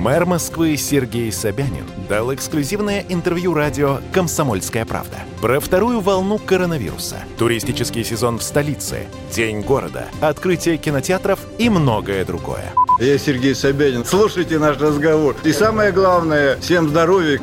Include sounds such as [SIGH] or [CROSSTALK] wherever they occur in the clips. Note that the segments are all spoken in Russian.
Мэр Москвы Сергей Собянин дал эксклюзивное интервью радио «Комсомольская правда» про вторую волну коронавируса, туристический сезон в столице, День города, открытие кинотеатров и многое другое. Я Сергей Собянин. Слушайте наш разговор. И самое главное, всем здоровья.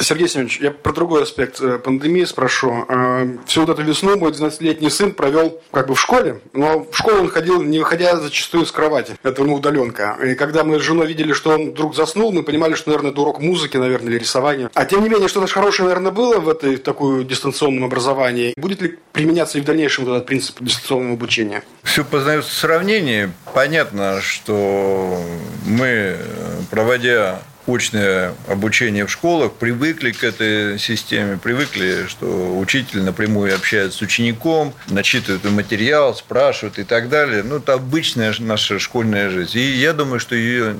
Сергей Семенович, я про другой аспект э, пандемии спрошу. Э, всю вот эту весну мой 12-летний сын провел как бы в школе, но в школу он ходил, не выходя зачастую с кровати. Это ну, удаленка. И когда мы с женой видели, что он вдруг заснул, мы понимали, что, наверное, это урок музыки, наверное, или рисования. А тем не менее, что-то хорошее, наверное, было в этой такой дистанционном образовании. Будет ли применяться и в дальнейшем этот принцип дистанционного обучения? Все познается в сравнении. Понятно, что мы, проводя очное обучение в школах, привыкли к этой системе, привыкли, что учитель напрямую общается с учеником, начитывает материал, спрашивает и так далее. Ну, это обычная наша школьная жизнь. И я думаю, что ее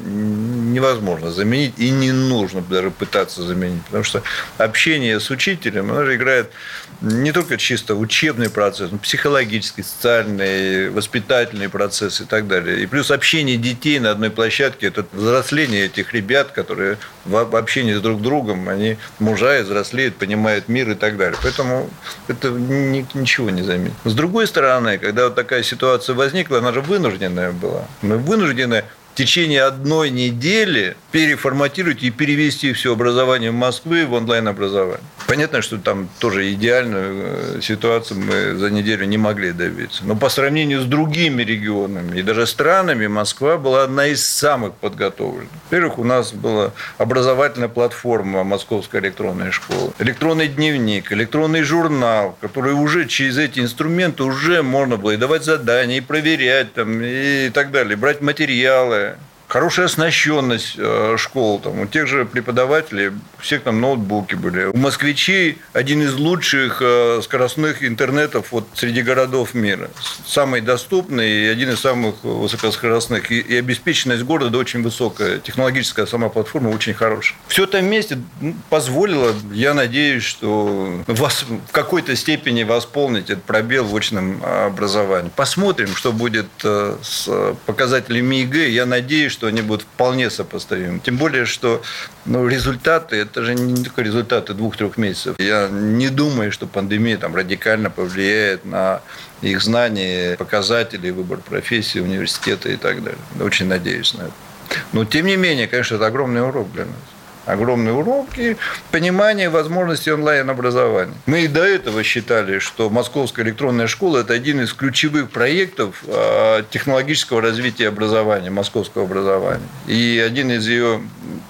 невозможно заменить и не нужно даже пытаться заменить, потому что общение с учителем, оно же играет не только чисто учебный процесс, но психологический, социальный, воспитательный процесс и так далее. И плюс общение детей на одной площадке, это взросление этих ребят, которые в общении с друг другом, они мужают, взрослеют, понимают мир и так далее. Поэтому это ничего не заменит. С другой стороны, когда вот такая ситуация возникла, она же вынужденная была. Мы вынуждены течение одной недели переформатировать и перевести все образование Москвы в онлайн-образование. Понятно, что там тоже идеальную э, ситуацию мы за неделю не могли добиться. Но по сравнению с другими регионами и даже странами, Москва была одна из самых подготовленных. Во-первых, у нас была образовательная платформа Московская электронная школа, электронный дневник, электронный журнал, который уже через эти инструменты уже можно было и давать задания, и проверять там, и так далее, брать материалы хорошая оснащенность э, школ. Там, у тех же преподавателей, у всех там ноутбуки были. У москвичей один из лучших э, скоростных интернетов вот среди городов мира. Самый доступный и один из самых высокоскоростных. И, обеспеченность города очень высокая. Технологическая сама платформа очень хорошая. Все это вместе позволило, я надеюсь, что вас в какой-то степени восполнить этот пробел в очном образовании. Посмотрим, что будет э, с показателями ЕГЭ. Я надеюсь, что они будут вполне сопоставимы. Тем более, что ну, результаты, это же не только результаты двух-трех месяцев. Я не думаю, что пандемия там радикально повлияет на их знания, показатели, выбор профессии, университета и так далее. Очень надеюсь на это. Но, тем не менее, конечно, это огромный урок для нас огромные уроки, понимание возможностей онлайн-образования. Мы и до этого считали, что Московская электронная школа – это один из ключевых проектов а, технологического развития образования, московского образования. И один из ее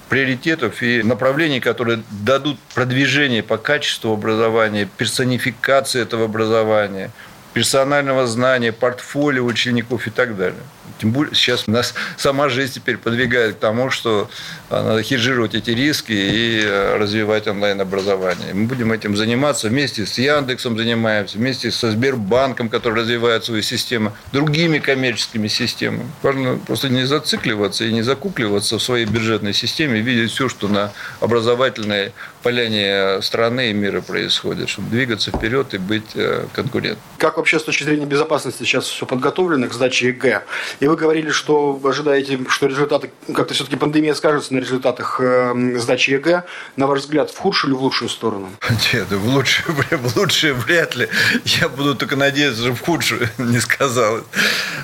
приоритетов и направлений, которые дадут продвижение по качеству образования, персонификации этого образования, персонального знания, портфолио учеников и так далее. Тем более сейчас нас сама жизнь теперь подвигает к тому, что а, надо хеджировать эти риски и э, развивать онлайн-образование. Мы будем этим заниматься вместе с Яндексом занимаемся, вместе со Сбербанком, который развивает свою систему, другими коммерческими системами. Важно просто не зацикливаться и не закукливаться в своей бюджетной системе, видеть все, что на образовательной поляне страны и мира происходит, чтобы двигаться вперед и быть э, конкурентом. Как вообще с точки зрения безопасности сейчас все подготовлено к сдаче ЕГЭ? И вы говорили, что ожидаете, что результаты, как-то все-таки пандемия скажется на результатах э, сдачи ЕГЭ. На ваш взгляд, в худшую или в лучшую сторону? [LAUGHS] Нет, в лучшую, [LAUGHS] в лучшую вряд ли. Я буду только надеяться, что в худшую [LAUGHS] не сказал.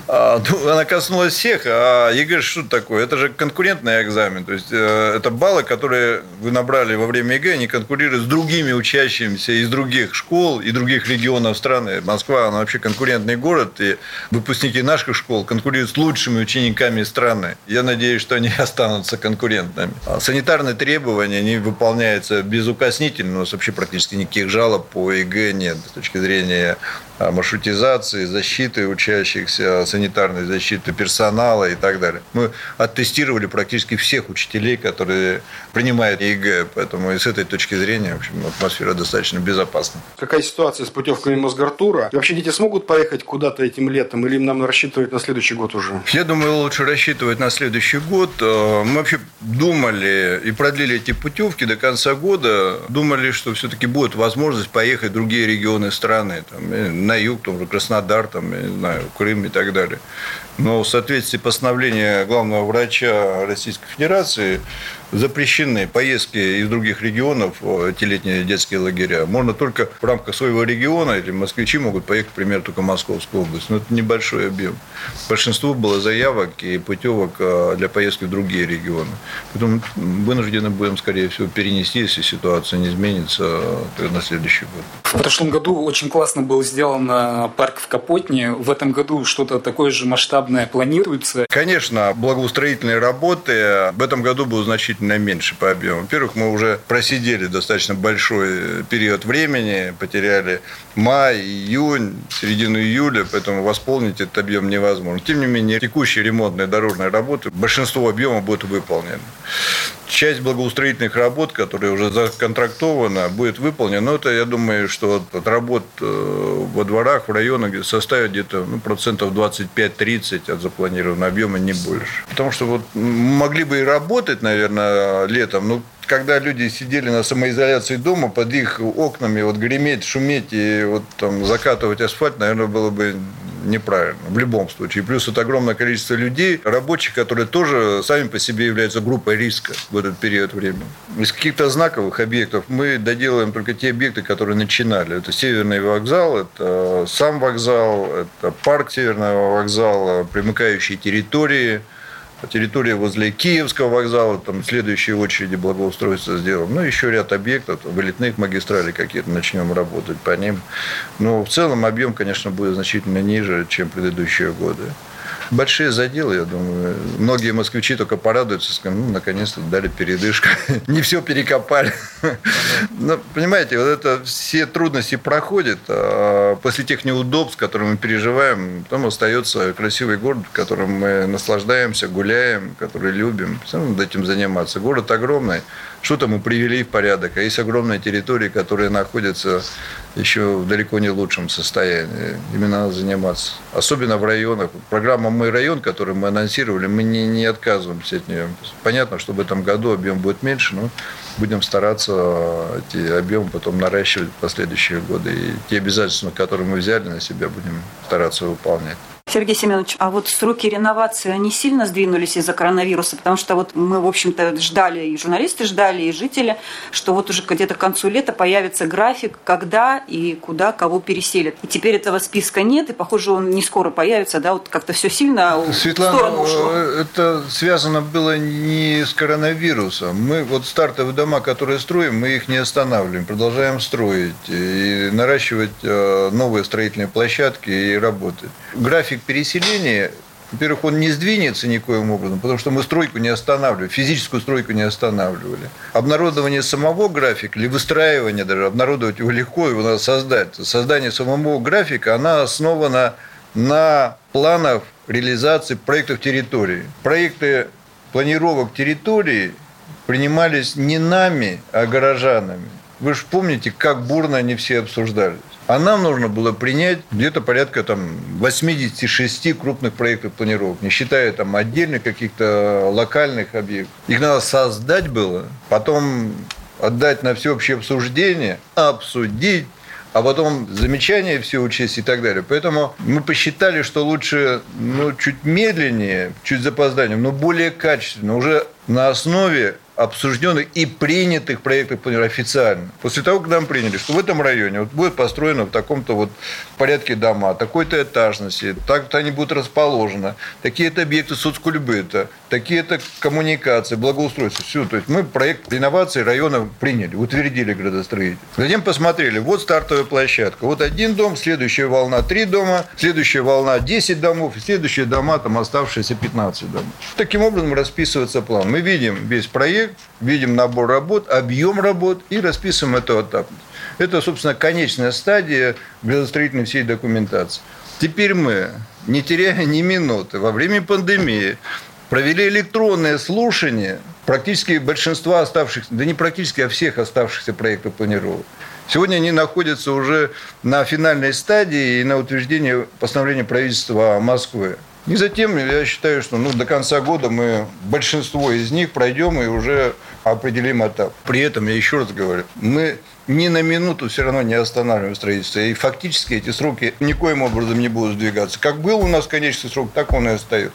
А, ну, она коснулась всех. А ЕГЭ что такое? Это же конкурентный экзамен. То есть, э, это баллы, которые вы набрали во время ЕГЭ, они конкурируют с другими учащимися из других школ и других регионов страны. Москва, она вообще конкурентный город, и выпускники наших школ конкурируют с лучшими учениками страны. Я надеюсь, что они [LAUGHS] останутся конкурентными. А санитарные требования, они выполняются безукоснительно. У нас вообще практически никаких жалоб по ЕГЭ нет с точки зрения а, маршрутизации, защиты учащихся, санитарной защиты персонала и так далее. Мы оттестировали практически всех учителей, которые принимают ЕГЭ, поэтому и с этой точки зрения в общем, атмосфера достаточно безопасна. Какая ситуация с путевками Мосгортура? И вообще Ваши дети смогут поехать куда-то этим летом или нам рассчитывать на следующий год уже? Я думаю, лучше рассчитывать на следующий год. Э, мы вообще думали и продлили эти путевки до конца года. Думали, что все-таки будет возможность поехать в другие регионы страны. Там, на юг, там, Краснодар, там, не знаю, Крым и так далее. Но в соответствии постановления главного врача Российской Федерации запрещены поездки из других регионов в эти летние детские лагеря. Можно только в рамках своего региона, или москвичи могут поехать, например, только в Московскую область. Но это небольшой объем. Большинство было заявок и путевок а, для поездки в другие регионы. Поэтому вынуждены будем, скорее всего, перенести, если ситуация не изменится, на следующий год. В прошлом году очень классно был сделан а, парк в Капотне. В этом году что-то такое же масштабное планируется? Конечно, благоустроительные работы в этом году будут значительно меньше по объему. Во-первых, мы уже просидели достаточно большой период времени, потеряли май, июнь, середину июля, поэтому восполнить этот объем невозможно. Тем не менее, текущие ремонтные дорожные работы, большинство объема будет выполнено. Часть благоустроительных работ, которые уже законтрактована, будет выполнена. Но это, я думаю, что от работ э, во дворах, в районах составит где-то ну, процентов 25-30 от запланированного объема, не больше. Потому что вот могли бы и работать, наверное, летом, но когда люди сидели на самоизоляции дома, под их окнами вот греметь, шуметь и вот там закатывать асфальт, наверное, было бы неправильно в любом случае. Плюс это огромное количество людей, рабочих, которые тоже сами по себе являются группой риска в этот период времени. Из каких-то знаковых объектов мы доделаем только те объекты, которые начинали. Это Северный вокзал, это сам вокзал, это парк Северного вокзала, примыкающие территории – территория возле Киевского вокзала, там следующие очереди благоустройства сделаем. Ну, еще ряд объектов, вылетных магистралей какие-то начнем работать по ним. Но в целом объем, конечно, будет значительно ниже, чем предыдущие годы большие заделы, я думаю. Многие москвичи только порадуются, скажут, ну, наконец-то дали передышку. [LAUGHS] Не все перекопали. [LAUGHS] Но, понимаете, вот это все трудности проходят. А после тех неудобств, которые мы переживаем, там остается красивый город, в котором мы наслаждаемся, гуляем, который любим. Все надо этим заниматься. Город огромный. Что-то мы привели в порядок. А есть огромные территории, которые находятся еще в далеко не лучшем состоянии. Именно надо заниматься. Особенно в районах. Программа «Мой район», которую мы анонсировали, мы не, не отказываемся от нее. Понятно, что в этом году объем будет меньше, но будем стараться эти объемы потом наращивать в последующие годы. И те обязательства, которые мы взяли на себя, будем стараться выполнять. Сергей Семенович, а вот сроки реновации, они сильно сдвинулись из-за коронавируса? Потому что вот мы, в общем-то, ждали, и журналисты ждали, и жители, что вот уже где-то к концу лета появится график, когда и куда кого переселят. И теперь этого списка нет, и, похоже, он не скоро появится, да, вот как-то все сильно Светлана, в сторону ушло. это связано было не с коронавирусом. Мы вот стартовые дома, которые строим, мы их не останавливаем, продолжаем строить и наращивать э, новые строительные площадки и работать. График переселения, во-первых, он не сдвинется никоим образом, потому что мы стройку не останавливали, физическую стройку не останавливали. Обнародование самого графика или выстраивание даже, обнародовать его легко, его надо создать. Создание самого графика, она основана на планах реализации проектов территории. Проекты планировок территории принимались не нами, а горожанами. Вы же помните, как бурно они все обсуждались. А нам нужно было принять где-то порядка там, 86 крупных проектов планировок, не считая там отдельных каких-то локальных объектов. Их надо создать было, потом отдать на всеобщее обсуждение, обсудить, а потом замечания все учесть и так далее. Поэтому мы посчитали, что лучше ну, чуть медленнее, чуть запозданием, но более качественно, уже на основе обсужденных и принятых проектов официально. После того, как нам приняли, что в этом районе вот будет построено в таком-то вот порядке дома, такой-то этажности, так-то они будут расположены, такие-то объекты соцкульбыта, такие-то коммуникации, благоустройство. Все. То есть мы проект реновации района приняли, утвердили градостроитель. Затем посмотрели, вот стартовая площадка. Вот один дом, следующая волна три дома, следующая волна 10 домов, следующие дома там оставшиеся 15 домов. Таким образом расписывается план. Мы видим весь проект, видим набор работ, объем работ и расписываем эту этапность. Это, собственно, конечная стадия градостроительной всей документации. Теперь мы, не теряя ни минуты, во время пандемии провели электронное слушание практически большинства оставшихся, да не практически, а всех оставшихся проектов планировок. Сегодня они находятся уже на финальной стадии и на утверждение постановления правительства Москвы. И затем я считаю, что ну, до конца года мы большинство из них пройдем и уже определим этап. При этом, я еще раз говорю, мы ни на минуту все равно не останавливаем строительство. И фактически эти сроки никоим образом не будут сдвигаться. Как был у нас конечный срок, так он и остается.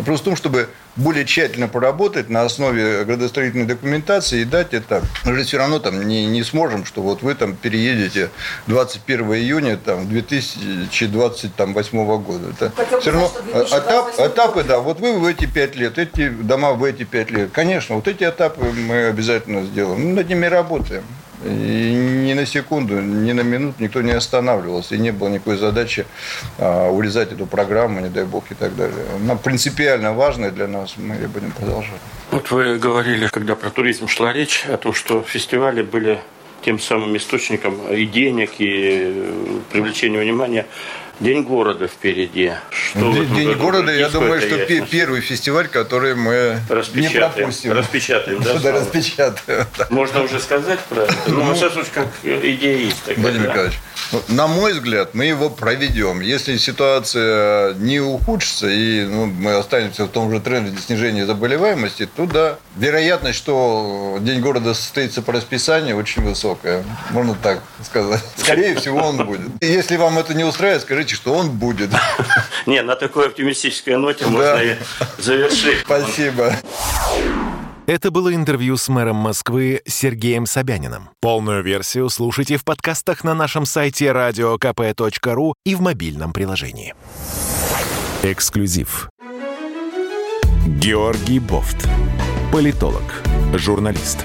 Вопрос в том, чтобы более тщательно поработать на основе градостроительной документации и дать это. Мы же все равно там не, не сможем, что вот вы там переедете 21 июня там, 2028 года. Это все равно этап, этапы, да, вот вы в эти пять лет, эти дома в эти пять лет. Конечно, вот эти этапы мы обязательно сделаем. Мы над ними работаем. И ни на секунду, ни на минуту никто не останавливался. И не было никакой задачи а, урезать эту программу, не дай бог, и так далее. Она принципиально важная для нас. Мы ее будем продолжать. Вот вы говорили, когда про туризм шла речь, о том, что фестивали были тем самым источником и денег, и привлечения внимания. День города впереди. Что День, День города, я думаю, что ясность? первый фестиваль, который мы не пропустим. Распечатаем, да? [LAUGHS] Да, распечатаем. Можно уже сказать про это? Ну, ну сейчас как идея есть. Такая, Владимир да. Николаевич, ну, на мой взгляд, мы его проведем. Если ситуация не ухудшится, и ну, мы останемся в том же тренде снижения заболеваемости, то да, вероятность, что День города состоится по расписанию, очень высокая. Можно так сказать. [LAUGHS] Скорее всего, он будет. Если вам это не устраивает, скажите, что он будет. [LAUGHS] Не, на такой оптимистической ноте можно и завершить. Спасибо. Это было интервью с мэром Москвы Сергеем Собяниным. Полную версию слушайте в подкастах на нашем сайте radiokp.ru и в мобильном приложении. Эксклюзив. Георгий Бофт. Политолог, журналист,